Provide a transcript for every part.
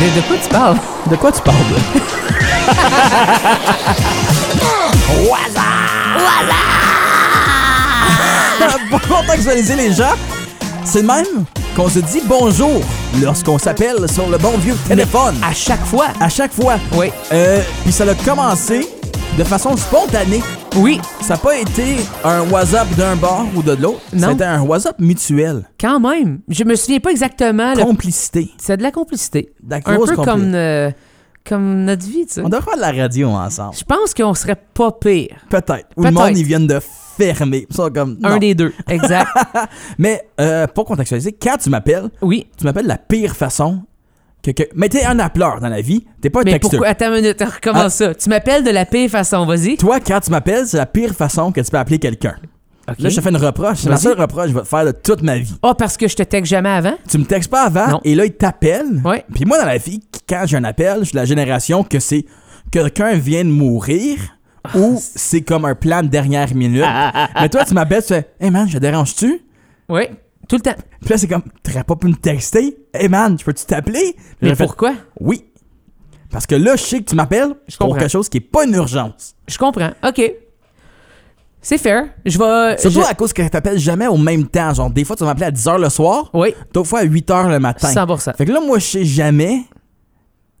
De, de quoi tu parles? De quoi tu parles? Pour contextualiser les gens, c'est le même qu'on se dit bonjour lorsqu'on s'appelle sur le bon vieux téléphone. À chaque fois. À chaque fois. Oui. Euh, Puis ça a commencé de façon spontanée. Oui, Ça n'a pas été un WhatsApp d'un bord ou de l'autre. Non. C'était un WhatsApp mutuel. quand même. Je me souviens pas exactement. le- Complicité. C'est de la complicité. De la Un peu comme, euh, comme notre vie, tu sais. On devrait faire de la radio ensemble. Je pense qu'on serait pas pire. Peut-être. Ou le monde, ils viennent de fermer. Un des deux. Exact. Mais euh, pour contextualiser, quand tu m'appelles, oui. tu m'appelles de la pire façon que. que... Mais t'es un appeleur dans la vie. T'es pas un Mais pourquoi? Attends une minute, recommence Ah. ça. Tu m'appelles de la pire façon, vas-y. Toi, quand tu m'appelles, c'est la pire façon que tu peux appeler quelqu'un. Là, je te fais une reproche. C'est la seule reproche que je vais te faire de toute ma vie. Ah, parce que je te texte jamais avant? Tu me textes pas avant Non. et là, il t'appelle. Ouais. Puis moi, dans la vie, quand j'ai un appel, je suis de la génération que c'est quelqu'un vient de mourir Ah, ou c'est comme un plan de dernière minute. Mais toi, tu m'appelles, tu fais Hey man, je dérange-tu? Oui. Tout le temps. Puis là, c'est comme T'aurais pas pu me texter? Hey man, je peux-tu t'appeler? Mais fait, pourquoi? Oui. Parce que là, je sais que tu m'appelles pour comprends. quelque chose qui est pas une urgence. Je comprends. OK. C'est fair. Je vais. Surtout je- à cause que tu t'appelles jamais au même temps. Genre, des fois, tu vas m'appeler à 10h le soir, Oui, d'autres fois à 8h le matin. 100%. Fait que là, moi, je sais jamais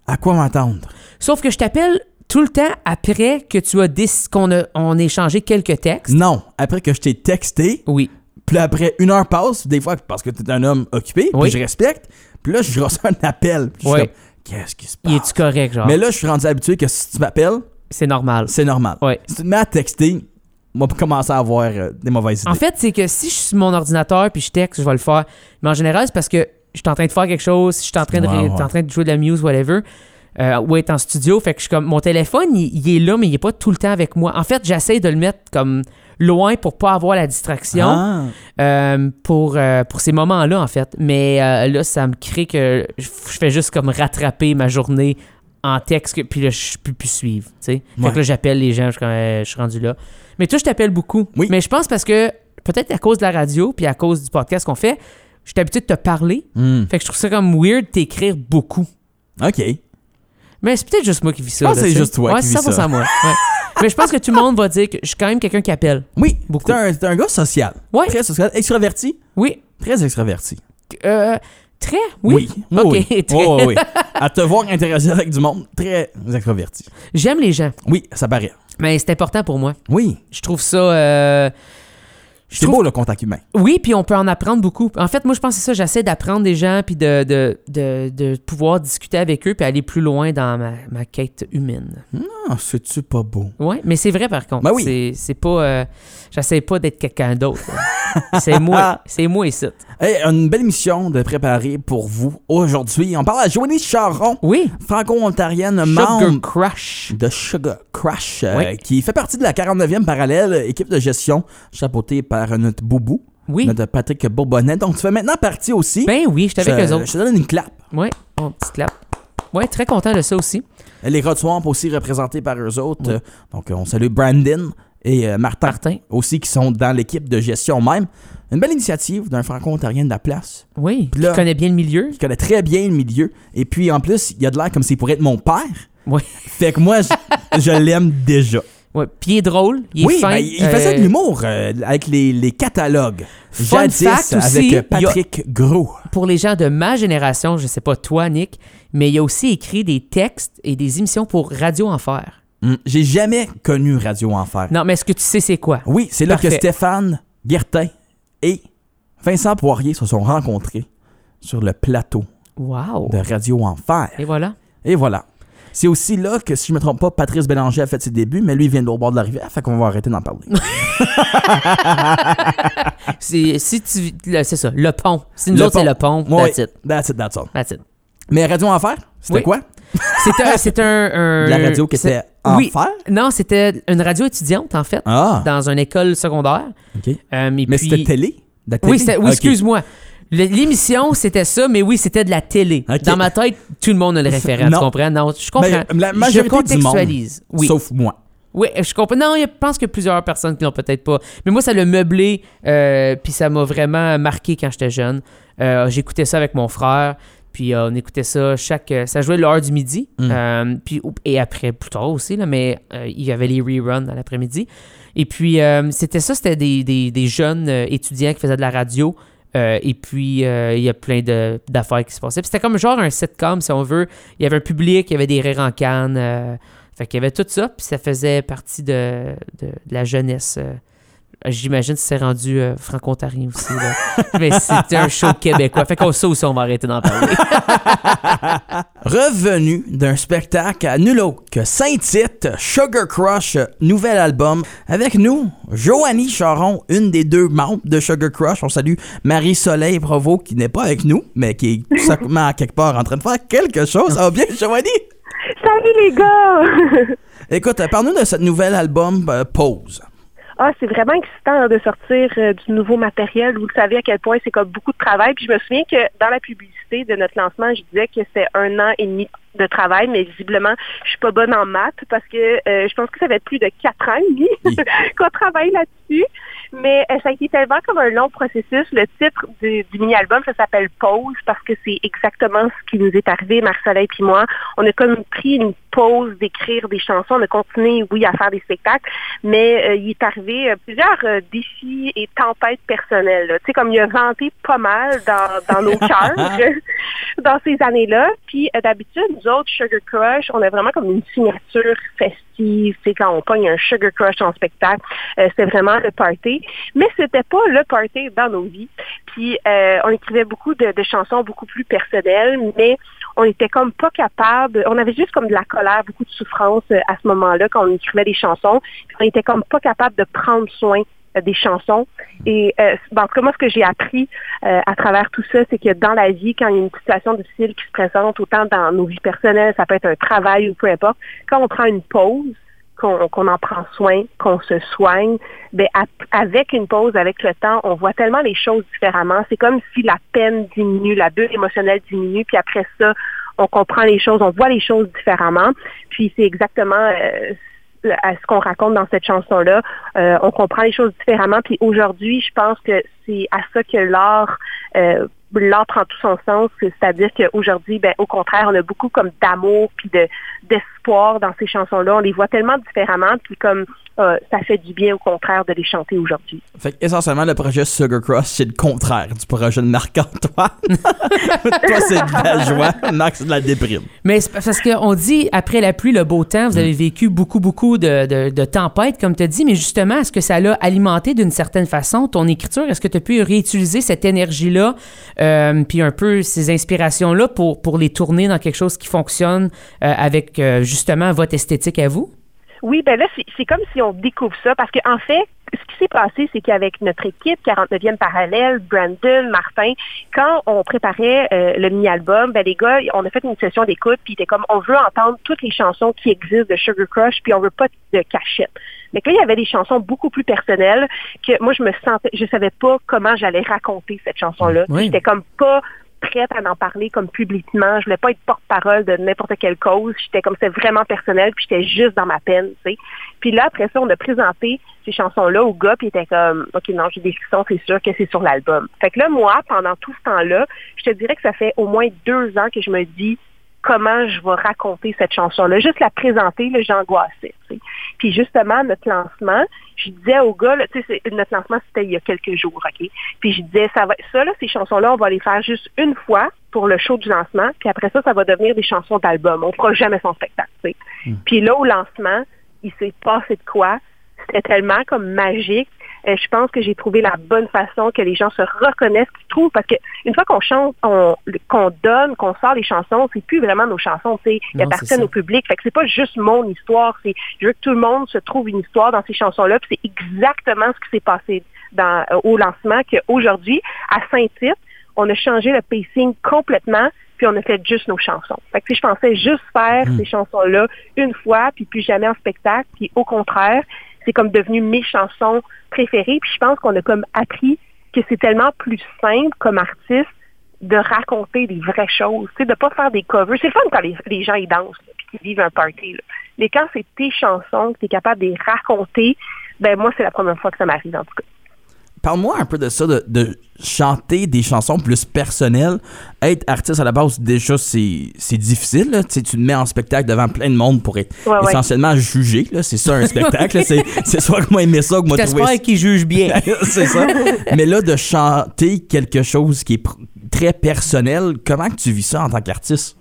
à quoi m'attendre. Sauf que je t'appelle tout le temps après que tu as déc- qu'on a on a échangé quelques textes. Non, après que je t'ai texté, Oui. Puis après une heure passe, des fois parce que t'es un homme occupé, Oui. puis je respecte, puis là je reçois un appel, puis je suis Oui. comme, qu'est-ce qui se Il passe? est-tu correct, genre? Mais là, je suis rendu habitué que si tu m'appelles, C'est normal. c'est normal. Si tu te mets à texter, on va commencer à avoir euh, des mauvaises idées. En fait, c'est que si je suis sur mon ordinateur puis je texte, je vais le faire. Mais en général, c'est parce que je suis en train de faire quelque chose, si je suis en train de, Ouais, ré- ouais. en train de jouer de la muse, whatever, euh, ou être en studio, fait que je suis comme mon téléphone, il, il est là, mais il est pas tout le temps avec moi. En fait, j'essaie de le mettre comme loin pour pas avoir la distraction Ah. euh, pour, euh, pour ces moments-là, en fait. Mais euh, là, ça me crée que je, fais juste comme rattraper ma journée en texte, puis là, je peux plus suivre. Fait Ouais. que là, j'appelle les gens, je suis comme, je suis rendu là. Mais toi, je t'appelle beaucoup. Oui. Mais je pense parce que, peut-être à cause de la radio, puis à cause du podcast qu'on fait, je suis habitué de te parler. Hmm. Fait que je trouve ça comme weird de t'écrire beaucoup. OK. Mais c'est peut-être juste moi qui vis ça. que c'est juste toi Ouais, qui c'est vis 100% ça. moi. ouais. Mais je pense que tout le monde va dire que je suis quand même quelqu'un qui appelle. Oui, Beaucoup. t'es un, gars social. Ouais. Très social. Extraverti? Oui. Très extraverti. Euh, très? Oui. Oui, très. Oui, oui, oui. À te voir interagir avec du monde, très extraverti. J'aime les gens. Oui, ça paraît. Mais c'est important pour moi. Oui. Je trouve ça. euh, C'est trouve- beau le contact humain. Oui, puis on peut en apprendre beaucoup. En fait, moi, je pense que c'est ça. J'essaie d'apprendre des gens, puis de, de, de, de pouvoir discuter avec eux, puis aller plus loin dans ma, ma quête humaine. Ah, c'est-tu pas beau? Ouais, mais c'est vrai par contre. Ben oui. C'est, pas. euh, j'essaie pas d'être quelqu'un d'autre. c'est moi. C'est moi ici. Hey, une belle émission de préparer pour vous aujourd'hui. On parle à Joanie Charon, Oui. franco-ontarienne, membre Crush. de Sugar Crush, euh, Oui. qui fait partie de la 49e parallèle, équipe de gestion chapeautée par notre boubou, Oui. notre Patrick Bourbonnet. Donc, tu fais maintenant partie aussi. Ben oui, je suis avec eux autres. je te donne une clap. Ouais. Oh, petite clap. Ouais, très content de ça aussi. Les Rod Swamp aussi représentés par eux autres. Oui. Euh, Donc, on salue Brandon et euh, Martin, Martin. aussi qui sont dans l'équipe de gestion même. Une belle initiative d'un franco-ontarien de la place Oui. Là- Tu connais bien le milieu. qui connaît très bien le milieu. Et puis, en plus, il a de l'air comme s'il pourrait être mon père. Oui. Fait que moi, je, je l'aime déjà. Ouais. Puis il est drôle. Il est oui, fin. ben, il faisait euh, de l'humour euh, avec les, les catalogues. Fun Jadis fact aussi, avec euh, a- Patrick Gros. pour les gens de ma génération, je sais pas toi, Nick, mais il a aussi écrit des textes et des émissions pour Radio Enfer. Hmm, J'ai jamais connu Radio Enfer. Non, mais est-ce que tu sais c'est quoi? Oui, c'est là que. Stéphane Guertin et Vincent Poirier se sont rencontrés sur le plateau Wow! de Radio Enfer. Et voilà. Et voilà. C'est aussi là que, si je me trompe pas, Patrice Bélanger a fait ses débuts, mais lui il vient de l'autre bord de la rivière, fait qu'on va arrêter d'en parler. C'est si tu le- c'est ça, le pont. Si nous Le autres c'est le pont, Ouais, that's it. That's it, that's all. That's it. Mais Radio Enfer, c'était Oui. quoi? C'est un, La radio qui était oui. Enfer? Non, c'était une radio étudiante en fait, Ah, dans une école secondaire. ok. Euh, Mais puis- c'était télé? De la télé? Oui, c'était- oui excuse-moi. L'émission, c'était ça, mais oui, c'était de la télé. Dans ma tête, tout le monde a le référent, tu comprends? Non, je comprends. Ben, la je majorité du monde, contextualise. Oui. Sauf moi. Oui, je comprends. Non, je pense a plusieurs personnes qui l'ont peut-être pas. Mais moi, ça l'a meublé, euh, puis ça m'a vraiment marqué quand j'étais jeune. Euh, J'écoutais ça avec mon frère, Puis euh, on écoutait ça chaque. ça jouait l'heure du midi. Mm. Puis, et après, plus tard aussi, là, mais il y avait les reruns dans l'après-midi. Et puis, c'était ça, c'était des, des- des jeunes étudiants qui faisaient de la radio. Euh, et puis, euh, il y a plein d'affaires qui se passaient. C'était comme genre un sitcom, si on veut. Il y avait un public, il y avait des rires en canne. euh, fait qu'il y avait tout ça, puis ça faisait partie de, de- de la jeunesse. Euh. J'imagine que c'est rendu euh, franco-ontarien aussi. là. Mais c'était un show québécois. Fait qu'on ça aussi, on va arrêter d'en parler. Revenu d'un spectacle à nul autre que Saint-Tite, Sugar Crush, nouvel album. Avec nous, Joanie Charon, une des deux membres de Sugar Crush. On salue Marie-Soleil Provo, qui n'est pas avec nous, mais qui est tout simplement à quelque part en train de faire quelque chose. Ça va bien, Joanie? Salut les gars! Écoute, parle-nous de ce nouvel album euh, Pause. Ah, c'est vraiment excitant hein, de sortir euh, du nouveau matériel. Vous le savez à quel point c'est comme beaucoup de travail. Puis je me souviens que dans la publicité de notre lancement, je disais que c'est un an et demi de travail, mais visiblement, je suis pas bonne en maths parce que euh, je pense que ça va être plus de quatre ans et demi qu'on travaille là-dessus. Mais euh, ça a été tellement comme un long processus. Le titre du, du mini-album, ça s'appelle Pause parce que c'est exactement ce qui nous est arrivé, Marc-Soleil puis moi. On a comme pris une pause d'écrire des chansons. On a continué, oui, à faire des spectacles, mais euh, il est arrivé euh, plusieurs euh, défis et tempêtes personnelles. Tu sais, comme il a vanté pas mal dans, dans nos cœurs dans ces années-là. Puis euh, d'habitude, nous autres, Sugar Crush, on a vraiment comme une signature festive. Tu sais, quand on pogne un Sugar Crush en spectacle, euh, c'est vraiment le party. Mais c'était pas le party dans nos vies. Puis euh, on écrivait beaucoup de, chansons beaucoup plus personnelles, mais on était comme pas capable. On avait juste comme de la colère, beaucoup de souffrance euh, à ce moment-là quand on écrivait des chansons. Puis on était comme pas capable de prendre soin euh, des chansons. Et euh, ben, en tout cas, moi, ce que j'ai appris euh, à travers tout ça, c'est que dans la vie, quand il y a une situation difficile qui se présente, autant dans nos vies personnelles, ça peut être un travail ou peu importe, quand on prend une pause, qu'on en prend soin, qu'on se soigne, ben avec une pause, avec le temps, on voit tellement les choses différemment. C'est comme si la peine diminue, la bulle émotionnelle diminue, puis après ça, on comprend les choses, on voit les choses différemment. Puis c'est exactement euh, à ce qu'on raconte dans cette chanson-là. Euh, on comprend les choses différemment. Puis aujourd'hui, je pense que c'est à ça que l'art euh, l'art prend tout son sens, c'est-à-dire qu'aujourd'hui, ben, au contraire, on a beaucoup comme d'amour puis de dans ces chansons-là. On les voit tellement différemment, puis comme euh, ça fait du bien au contraire de les chanter aujourd'hui. Fait essentiellement, le projet Sugar Crush, c'est le contraire du projet de Marc-Antoine. Toi, c'est de la joie. Marc, c'est de la déprime. Mais c'est parce qu'on dit, après la pluie, le beau temps, vous avez vécu beaucoup, beaucoup de, de- de tempêtes, comme tu as dit, mais justement, est-ce que ça l'a alimenté d'une certaine façon ton écriture? Est-ce que tu as pu réutiliser cette énergie-là, euh, puis un peu ces inspirations-là pour, pour les tourner dans quelque chose qui fonctionne euh, avec euh, justement votre esthétique à vous? Oui, ben là, c'est- comme si on découvre ça, parce qu'en fait, ce qui s'est passé, c'est qu'avec notre équipe 49e parallèle, Brandon, Martin, quand on préparait euh, le mini-album, ben les gars, on a fait une session d'écoute, puis c'était comme, on veut entendre toutes les chansons qui existent de Sugar Crush, puis on veut pas de cachette. Mais là, il y avait des chansons beaucoup plus personnelles que moi, je me sentais, je savais pas comment j'allais raconter cette chanson-là. Oui. J'étais comme pas prête à en parler comme publiquement. Je voulais pas être porte-parole de n'importe quelle cause. J'étais comme c'était vraiment personnel, puis j'étais juste dans ma peine, tu sais. Puis là, après ça, on a présenté ces chansons-là au gars, puis il était comme OK, non, j'ai des frissons, c'est sûr que c'est sur l'album. Fait que là, moi, pendant tout ce temps-là, je te dirais que ça fait au moins deux ans que je me dis comment je vais raconter cette chanson-là. Juste la présenter, là, j'angoissais. Puis justement, notre lancement, je disais au gars, là, tu sais, c'est- notre lancement, c'était il y a quelques jours, OK? Puis je disais, ça va, ça, là, ces chansons-là, on va les faire juste une fois pour le show du lancement, puis après ça, ça va devenir des chansons d'album. On fera jamais son spectacle, sais. Puis là, au lancement, il s'est passé de quoi? C'était tellement comme magique. Euh, je pense que j'ai trouvé la bonne façon que les gens se reconnaissent, qu'ils trouvent, parce que une fois qu'on chante, on- qu'on donne, qu'on sort les chansons, c'est plus vraiment nos chansons, tu sais, c'est appartiennent au public. Fait que c'est pas juste mon histoire, c'est je veux que tout le monde se trouve une histoire dans ces chansons-là. Puis c'est exactement ce qui s'est passé dans, euh, au lancement qu'aujourd'hui, à Saint-Tite, on a changé le pacing complètement, puis on a fait juste nos chansons. Fait que si je pensais juste faire ces chansons-là une fois, puis plus jamais en spectacle, puis au contraire, c'est comme devenu mes chansons préférées. Puis je pense qu'on a comme appris que c'est tellement plus simple comme artiste de raconter des vraies choses, de pas faire des covers. C'est fun quand les, les gens ils dansent puis qu'ils vivent un party. Là. Mais quand c'est tes chansons, que tu es capable de les raconter, ben moi c'est la première fois que ça m'arrive en tout cas. Parle-moi un peu de ça, de, de, chanter des chansons plus personnelles. Être artiste à la base, déjà, c'est difficile. Là. Tu te mets en spectacle devant plein de monde pour être Ouais, ouais. essentiellement jugé. là. C'est ça, un spectacle. c'est c'est soit que moi aimer ça, que moi T'espères qu'ils jugent bien. c'est ça. Mais là, de chanter quelque chose qui est pr- très personnel, comment que tu vis ça en tant qu'artiste?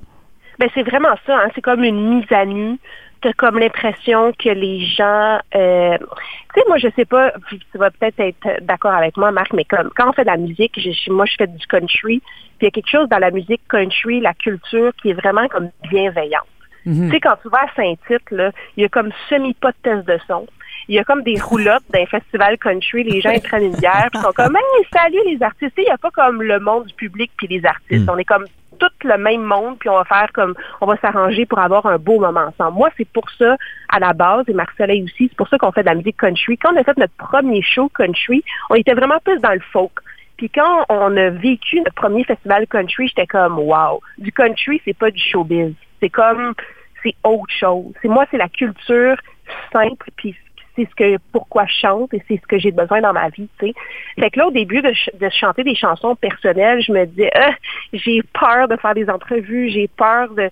Ben c'est vraiment ça, hein. c'est comme une mise à nu. T'as comme l'impression que les gens, euh, tu sais, moi je sais pas, tu vas peut-être être d'accord avec moi, Marc, mais comme quand on fait de la musique, je- je- moi je fais du country, puis il y a quelque chose dans la musique country, la culture qui est vraiment comme bienveillante. Mhm. Tu sais, quand tu vas à Saint-Tite, là, il y a comme semi pas de test de son. Il y a comme des roulottes d'un festival country, les gens ils prennent une bière, puis sont comme Hey, salut les artistes. Tu sais, Il n'y a pas comme le monde du public puis les artistes. Mm. On est comme tout le même monde, puis on va faire comme on va s'arranger pour avoir un beau moment ensemble. Moi, c'est pour ça, à la base, et Marc-Soleil aussi, c'est pour ça qu'on fait de la musique country. Quand on a fait notre premier show country, on était vraiment plus dans le folk. Puis quand on a vécu notre premier festival country, j'étais comme wow. Du country, c'est pas du showbiz. C'est comme c'est autre chose. C'est moi, c'est la culture simple, puis c'est ce que pourquoi je chante et c'est ce que j'ai besoin dans ma vie, sais. Fait que là, au début de, ch- de chanter des chansons personnelles, je me disais, Ah, j'ai peur de faire des entrevues, j'ai peur de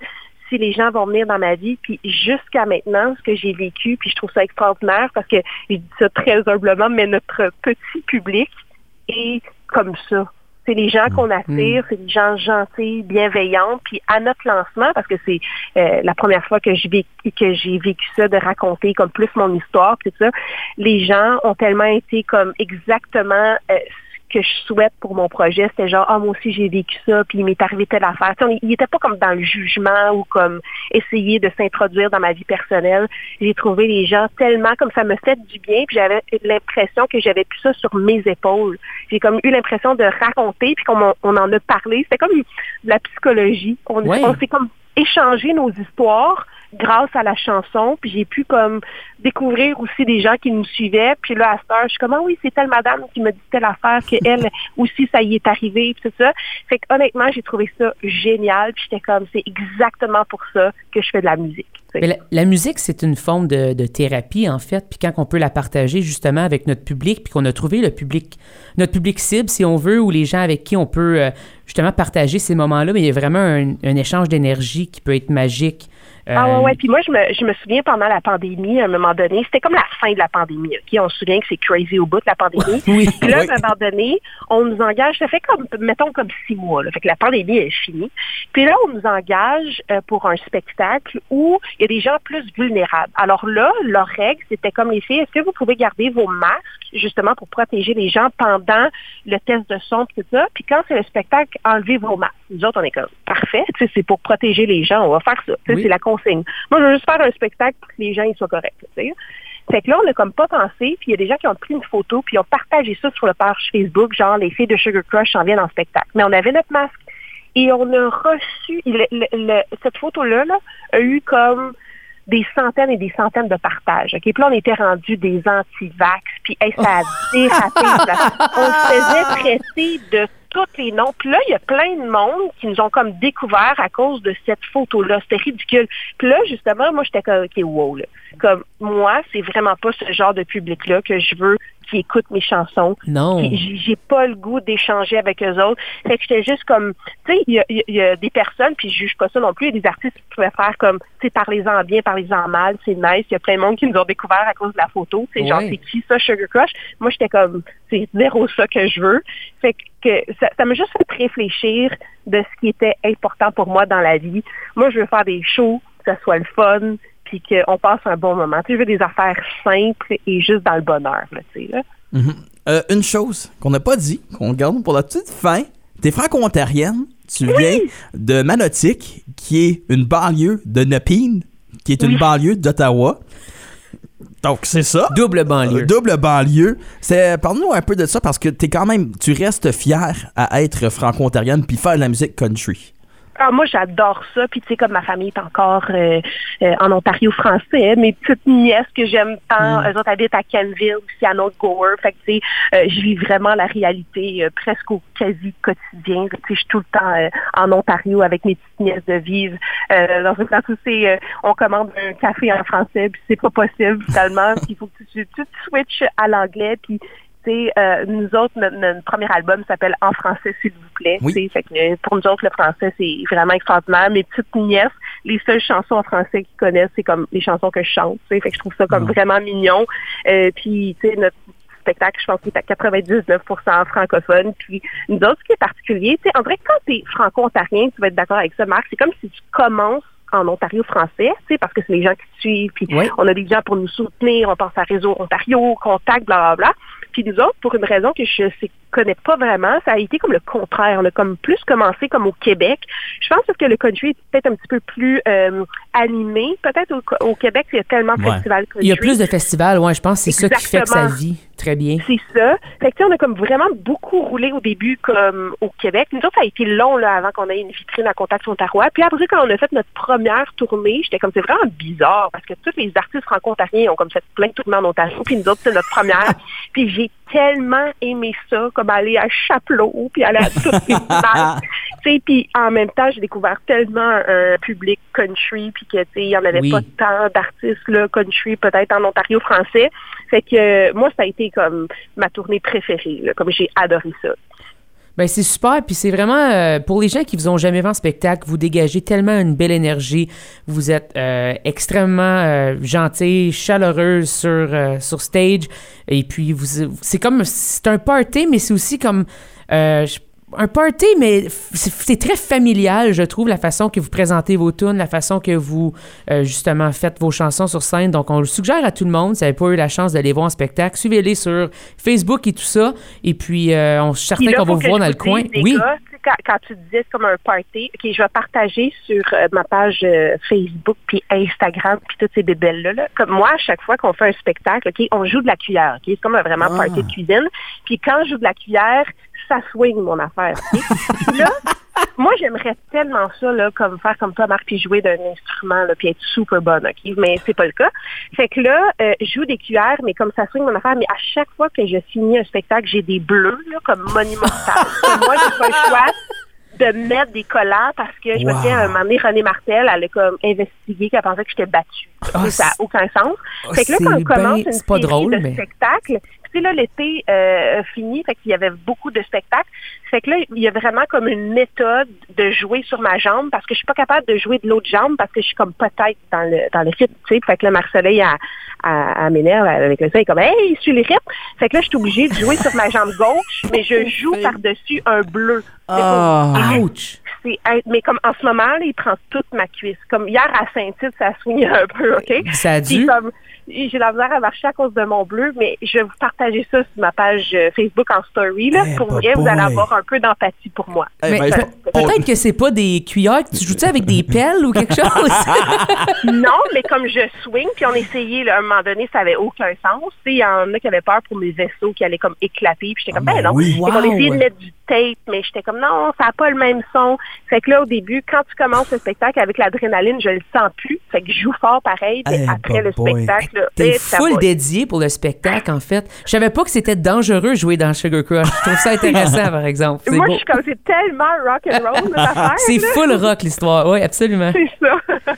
si les gens vont venir dans ma vie. Puis jusqu'à maintenant, ce que j'ai vécu, puis je trouve ça extraordinaire parce que je dis ça très humblement, mais notre petit public est comme ça. C'est les gens qu'on attire, c'est des gens gentils, bienveillants. Puis à notre lancement, parce que c'est euh, la première fois que j'ai vécu, que j'ai vécu ça, de raconter comme plus mon histoire, puis tout ça, les gens ont tellement été comme exactement euh, que je souhaite pour mon projet. C'était genre, ah, moi aussi j'ai vécu ça, puis il m'est arrivé telle affaire. Tu sais, on- il n'était pas comme dans le jugement ou comme essayer de s'introduire dans ma vie personnelle. J'ai trouvé les gens tellement comme ça me fait du bien, puis j'avais l'impression que j'avais plus ça sur mes épaules. J'ai comme eu l'impression de raconter, puis qu'on on en a parlé. C'était comme de la psychologie. On, Ouais. on s'est comme échangé nos histoires grâce à la chanson, puis j'ai pu comme découvrir aussi des gens qui nous suivaient, puis là à cette heure, je suis comme ah oui, c'est telle madame qui me dit telle affaire que elle aussi ça y est arrivé, puis tout ça. Fait que honnêtement, j'ai trouvé ça génial, puis j'étais comme c'est exactement pour ça que je fais de la musique. Mais la, la musique, c'est une forme de, de thérapie, en fait. Puis quand on peut la partager justement avec notre public, puis qu'on a trouvé le public, notre public cible, si on veut, ou les gens avec qui on peut euh, justement partager ces moments-là, mais il y a vraiment un, un échange d'énergie qui peut être magique. Ah Euh, ouais, ouais. Puis moi, je me, je me souviens pendant la pandémie, à un moment donné, c'était comme la fin de la pandémie. OK? On se souvient que c'est crazy au bout de la pandémie. Oui. Puis là, Oui. à un moment donné, on nous engage, ça fait comme, mettons, comme six mois. Là. Fait que la pandémie est finie. Puis là, on nous engage euh, pour un spectacle où il y a des gens plus vulnérables. Alors là, leur règle, c'était comme les filles, est-ce que vous pouvez garder vos masques, justement, pour protéger les gens pendant le test de son, tout ça? Puis quand c'est le spectacle, enlevez vos masques. Nous autres, on est comme, parfait, c'est pour protéger les gens, on va faire ça. Oui. C'est la Moi, je veux juste faire un spectacle pour que les gens ils soient corrects. tu sais. Fait que là, on n'a comme pas pensé, puis il y a des gens qui ont pris une photo, puis ont partagé ça sur le page Facebook, genre les filles de Sugar Crush s'en viennent en spectacle. Mais on avait notre masque. Et on a reçu, cette photo-là là, a eu comme des centaines et des centaines de partages. OK? Puis là, on était rendu des anti-vax, puis hey, ça a dérapé. là. On se faisait traiter de tous les noms. Puis là, il y a plein de monde qui nous ont comme découvert à cause de cette photo-là. C'était ridicule. Puis là, justement, moi, j'étais comme, OK, wow, là. Comme, moi, c'est vraiment pas ce genre de public-là que je veux qui écoute mes chansons. Non. J'ai pas le goût d'échanger avec eux autres. Fait que j'étais juste comme, tu sais, il y y a- il y a des personnes, puis je juge pas ça non plus, il y a des artistes qui pouvaient faire comme, tu sais, parlez-en bien, parlez-en mal, c'est nice. Il y a plein de monde qui nous ont découvert à cause de la photo. C'est genre, c'est qui ça, Sugar Crush? Moi, j'étais comme, c'est zéro ça que je veux. Fait que ça ça m'a juste fait réfléchir de ce qui était important pour moi dans la vie. Moi, je veux faire des shows, que ça soit le fun, puis qu'on passe un bon moment. Tu sais, je veux des affaires simples et juste dans le bonheur, là, tu sais, là. Mhm. Euh, une chose qu'on n'a pas dit, qu'on garde pour la petite fin. T'es franco-ontarienne. Tu viens de Manotick, qui est une banlieue de Nepean, qui est une Oui. banlieue d'Ottawa. Donc, c'est ça. Double banlieue. Euh, double banlieue. C'est, parle-nous un peu de ça parce que t'es quand même, tu restes fier à être franco-ontarienne puis faire de la musique country. Ah, moi, j'adore ça. Puis, tu sais, comme ma famille est encore euh, euh, en Ontario français, mes petites nièces que j'aime tant, eux autres habitent à Canville, aussi à North Gower. Fait que, tu sais, euh, je vis vraiment la réalité euh, presque au quasi quotidien. Tu sais, je suis tout le temps euh, en Ontario avec mes petites nièces de vivre. Euh, dans un temps où c'est, euh, on commande un café en français, puis c'est pas possible, finalement. Puis il faut que tu, tu te switches à l'anglais, puis euh, nous autres, notre, notre premier album s'appelle En français, s'il vous plaît. Oui. Fait que pour nous autres, le français, c'est vraiment extraordinaire. Mes petites nièces, les seules chansons en français qu'ils connaissent, c'est comme les chansons que je chante. Fait que je trouve ça comme vraiment mignon. Euh, puis, tu sais, notre spectacle, je pense qu'il est à 99% francophone. Puis nous autres, ce qui est particulier, tu sais, en vrai, quand tu es franco-ontarien, tu vas être d'accord avec ça, Marc, c'est comme si tu commences en Ontario français, tu sais, parce que c'est les gens qui te suivent, puis Oui. on a des gens pour nous soutenir, on pense à Réseau Ontario, Contact, bla bla bla. Puis nous autres, pour une raison que je ne connais pas vraiment, ça a été comme le contraire. On a comme plus commencé comme au Québec. Je pense que le country est peut-être un petit peu plus euh, animé. Peut-être au, au Québec, il y a tellement de Ouais. festivals country. Il y a plus de festivals, ouais, je pense que c'est ça qui fait que ça vit très bien. C'est ça. Fait que, tu sais, on a comme vraiment beaucoup roulé au début comme au Québec. Nous autres, ça a été long là, avant qu'on ait une vitrine à Contact Ontario. Puis après, quand on a fait notre première tournée, j'étais comme, c'est vraiment bizarre parce que tous les artistes franco-ontariens ont comme fait plein de tournées en Ontario. Puis nous autres, c'est notre première. puis j'ai tellement aimé ça, comme aller à Chapelot, puis aller à toutes les sais, puis en même temps, j'ai découvert tellement un public country, puis que, il y en avait Oui. pas tant d'artistes là, country, peut-être en Ontario français. Fait que moi, ça a été comme ma tournée préférée, là, comme j'ai adoré ça. Ben c'est super, puis c'est vraiment euh, pour les gens qui vous ont jamais vu en spectacle, vous dégagez tellement une belle énergie, vous êtes euh, extrêmement euh, gentil, chaleureuse sur euh, sur stage, et puis vous c'est comme c'est un party, mais c'est aussi comme je- un party, mais c'est très familial, je trouve, la façon que vous présentez vos tunes, la façon que vous, euh, justement, faites vos chansons sur scène. Donc, on le suggère à tout le monde. Si vous n'avez pas eu la chance d'aller voir en spectacle, suivez-les sur Facebook et tout ça. Et puis, euh, on Puis certain qu'on va vous voir dans le coin. Oui. gars, quand, quand tu disais c'est comme un party, ok, je vais partager sur euh, ma page euh, Facebook puis Instagram puis toutes ces bébelles là, là. Comme moi, à chaque fois qu'on fait un spectacle, ok, on joue de la cuillère, ok, c'est comme un vraiment Ah. party de cuisine. Puis quand je joue de la cuillère, ça swing mon affaire. Puis là, moi j'aimerais tellement ça là, comme faire comme toi, Marc, puis jouer d'un instrument là, puis être super bonne, ok, mais c'est pas le cas. Fait que là, euh, je joue des cuillères, mais comme ça swing mon affaire, mais à chaque fois que je finis un spectacle, j'ai des bleus, là, comme monumentales. Puis moi, j'ai pas le choix de mettre des collants parce que je me Wow. souviens, à un moment donné, René Martel, elle a comme investigué qu'elle pensait que j'étais battue. Ah, ça n'a aucun sens. Ah, Fait que là, quand on ben- commence une pas série drôle, de mais- spectacles, tu sais, là, l'été euh, fini, fait qu'il y avait beaucoup de spectacles. Fait que là, il y a vraiment comme une méthode de jouer sur ma jambe parce que je suis pas capable de jouer de l'autre jambe parce que je suis comme peut-être dans le dans le rythme, tu sais. Fait que là, elle, elle m'énerve avec le ça, elle est comme, hey, suis les rythmes. Fait que là, je suis obligée de jouer sur ma jambe gauche, mais je joue par-dessus un bleu. C'est Ah. pour- Ouch! mais comme en ce moment, là, il prend toute ma cuisse. Comme hier à Saint-Tite, ça swing un peu, OK? Ça a Puis dû? comme j'ai la misère à marcher à cause de mon bleu, mais je vais vous partager ça sur ma page euh, Facebook en story. Là. Eh, pour vrai, vous allez boy. avoir un peu d'empathie pour moi. Eh Mais ben, on- peut-être que c'est pas des cuillères. Tu joues-tu avec des pelles ou quelque chose? non, mais comme je swing, puis on essayait, là, à un moment donné, ça avait aucun sens. Il y en a qui avaient peur pour mes vaisseaux qui allaient comme éclater, puis j'étais comme, Ah, ben ben non. oui. Wow. essayait de mettre du tape, mais j'étais comme, non, ça n'a pas le même son. Fait que là, au début, quand tu commences le spectacle avec l'adrénaline, je le sens plus. Fait que je joue fort pareil, mais Eh, après le boy. spectacle, là, T'es full dédié pour le spectacle, en fait. Je savais pas que c'était dangereux de jouer dans Sugar Crush. Je trouve ça intéressant, par exemple. C'est Moi, beau. je suis comme, c'est tellement rock and roll, cette affaire. C'est là. full rock, l'histoire. Oui, absolument. C'est ça.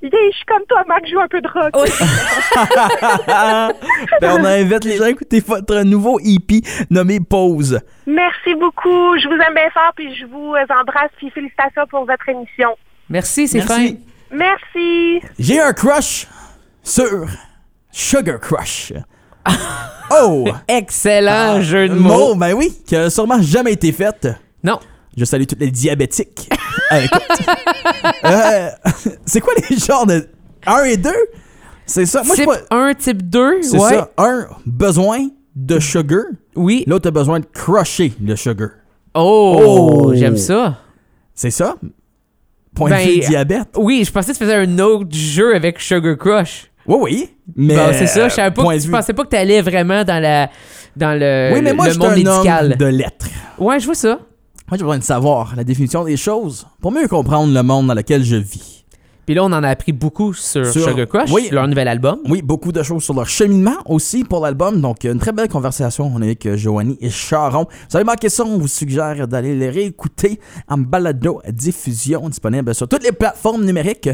Yeah, je suis comme toi, Marc, je joue un peu de rock. Ben, on invite les gens à écouter votre nouveau EP nommé Pause. Merci beaucoup. Je vous aime bien fort, puis je vous embrasse, puis félicitations pour votre émission. Merci, c'est fin. Merci. Merci. J'ai un crush sur Sugar Crush. Oh! Excellent jeu de Mot, mots. ben oui, qui a sûrement jamais été faite. Non. Je salue tous les diabétiques. Euh. Euh, c'est quoi les genres de 1 et 2? C'est ça. Moi, je type sais pas. 1, type 2. C'est ouais. ça. Un, besoin de sugar. Oui. L'autre a besoin de crusher le sugar. Oh, Oh. j'aime ça. C'est ça? Point Ben, de vue diabète. Oui, je pensais que tu faisais un autre jeu avec Sugar Crush. Oui, oui. Mais. Bon, c'est ça. Je savais pas que tu pensais pas que tu allais vraiment dans la dans le, Oui, mais moi, le je suis monde un médical. homme de lettres. Ouais, je vois ça. Moi, j'ai besoin de savoir la définition des choses pour mieux comprendre le monde dans lequel je vis. Puis là, on en a appris beaucoup sur, Sur- Sugar Crush, oui. leur nouvel album. Oui, beaucoup de choses sur leur cheminement aussi pour l'album. Donc, une très belle conversation. On est avec euh, Joanie et Charon. Vous avez manqué ça, on vous suggère d'aller les réécouter en balado diffusion disponible sur toutes les plateformes numériques.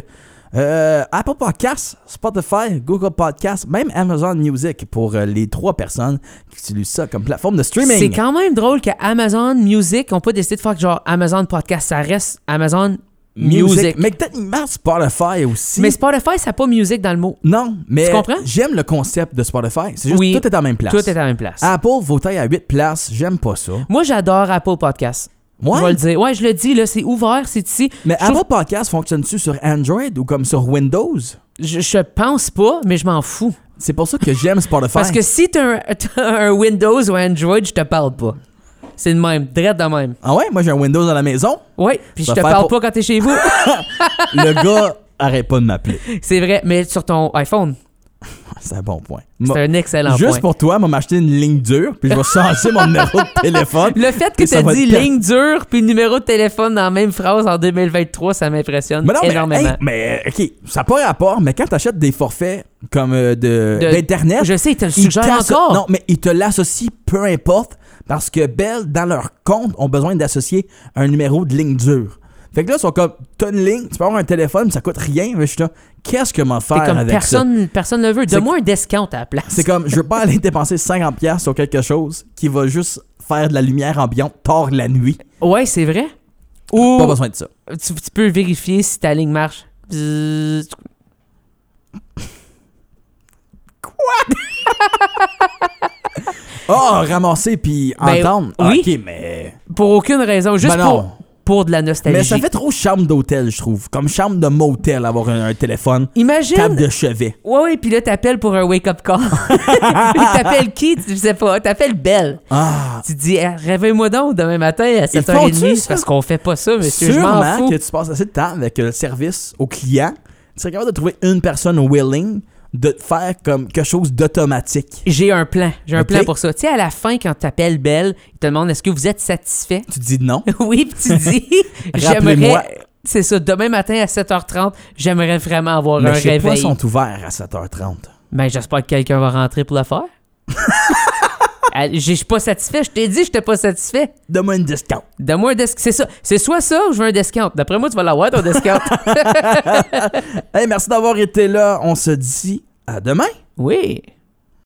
Euh, Apple Podcasts, Spotify, Google Podcasts, même Amazon Music pour euh, les trois personnes qui utilisent ça comme plateforme de streaming. C'est quand même drôle que Amazon Music ont pas décidé de faire que genre Amazon Podcast, ça reste Amazon Music. Mais techniquement, Spotify aussi. Mais Spotify, ça n'a pas music dans le mot. non, mais Tu comprends? j'aime le concept de Spotify. C'est juste Oui. tout est en même place. Tout est à la même place. Apple votait à 8 places, j'aime pas ça. Moi, j'adore Apple Podcast. Ouais. Je vais le dire. Ouais, je le dis, là, c'est ouvert, c'est ici. Mais trouve- Apple Podcast fonctionne-tu sur Android ou comme sur Windows? Je, je pense pas, mais je m'en fous. C'est pour ça que j'aime Spotify. Parce que si t'as un, un Windows ou Android, je te parle pas. C'est le même, direct de même. Ah ouais, moi j'ai un Windows dans la maison. Ouais, puis je te parle pour- pas quand t'es chez vous. Le gars arrête pas de m'appeler. c'est vrai, mais sur ton iPhone, C'est un bon point. c'est un excellent Juste point. pour toi, moi m'acheter une ligne dure, puis je vais changer mon numéro de téléphone. Le fait que t'as va dit ligne dure puis numéro de téléphone dans la même phrase en 2023, ça m'impressionne Mais mais, énormément. hey, mais ok, ça n'a pas rapport, mais quand tu achètes des forfaits comme euh, de, d'Internet, je sais, il te le ils suggère t'asso- encore. Non, mais ils te l'associent peu importe, parce que Bell, dans leur compte, ont besoin d'associer un numéro de ligne dure. Fait que là, ils sont comme, t'as une ligne, tu peux avoir un téléphone, ça coûte rien, mais je suis là, qu'est-ce que m'en faire comme avec ça? personne, personne ne veut. Donne-moi un discount à la place. C'est comme, je veux pas aller dépenser 50$ sur quelque chose qui va juste faire de la lumière ambiante tard la nuit. Ouais, c'est vrai. Ou Pas besoin de ça. tu, tu peux vérifier si ta ligne marche. Bzzz. Oh, ramasser puis Ben, entendre. oui. Ok, mais. Pour aucune raison, juste Ben non. pour, pour de la nostalgie. Mais ça fait trop chambre d'hôtel, je trouve. Comme chambre de motel, avoir un, un téléphone. Imagine. Table de chevet. Ouais, ouais, puis là, t'appelles pour un wake-up call. t'appelles qui? Tu sais pas? T'appelles Belle. Ah! Tu dis, Ah, réveille-moi donc demain matin à Ils 7h30. font-tu ça? Parce qu'on fait pas ça, monsieur. Je m'en Sûrement fous. que tu passes assez de temps avec le service au client. Tu serais capable de trouver une personne willing de te faire comme quelque chose d'automatique. J'ai un plan. J'ai un plan pour ça. Tu sais, à la fin, quand t'appelles Belle, il te demande est-ce que vous êtes satisfait? Tu dis non. oui, puis tu dis j'aimerais. C'est ça, demain matin à 7h30, j'aimerais vraiment avoir Mais un réveil. sont ouverts à 7h30. Ben, j'espère que quelqu'un va rentrer pour le faire. Je suis pas satisfait. Je t'ai dit que j'étais pas satisfait. Donne-moi une discount. Donne-moi un discount. C'est ça. C'est soit ça ou je veux un discount. D'après moi, tu vas l'avoir, ton discount. Hey, merci d'avoir été là. On se dit à demain. oui.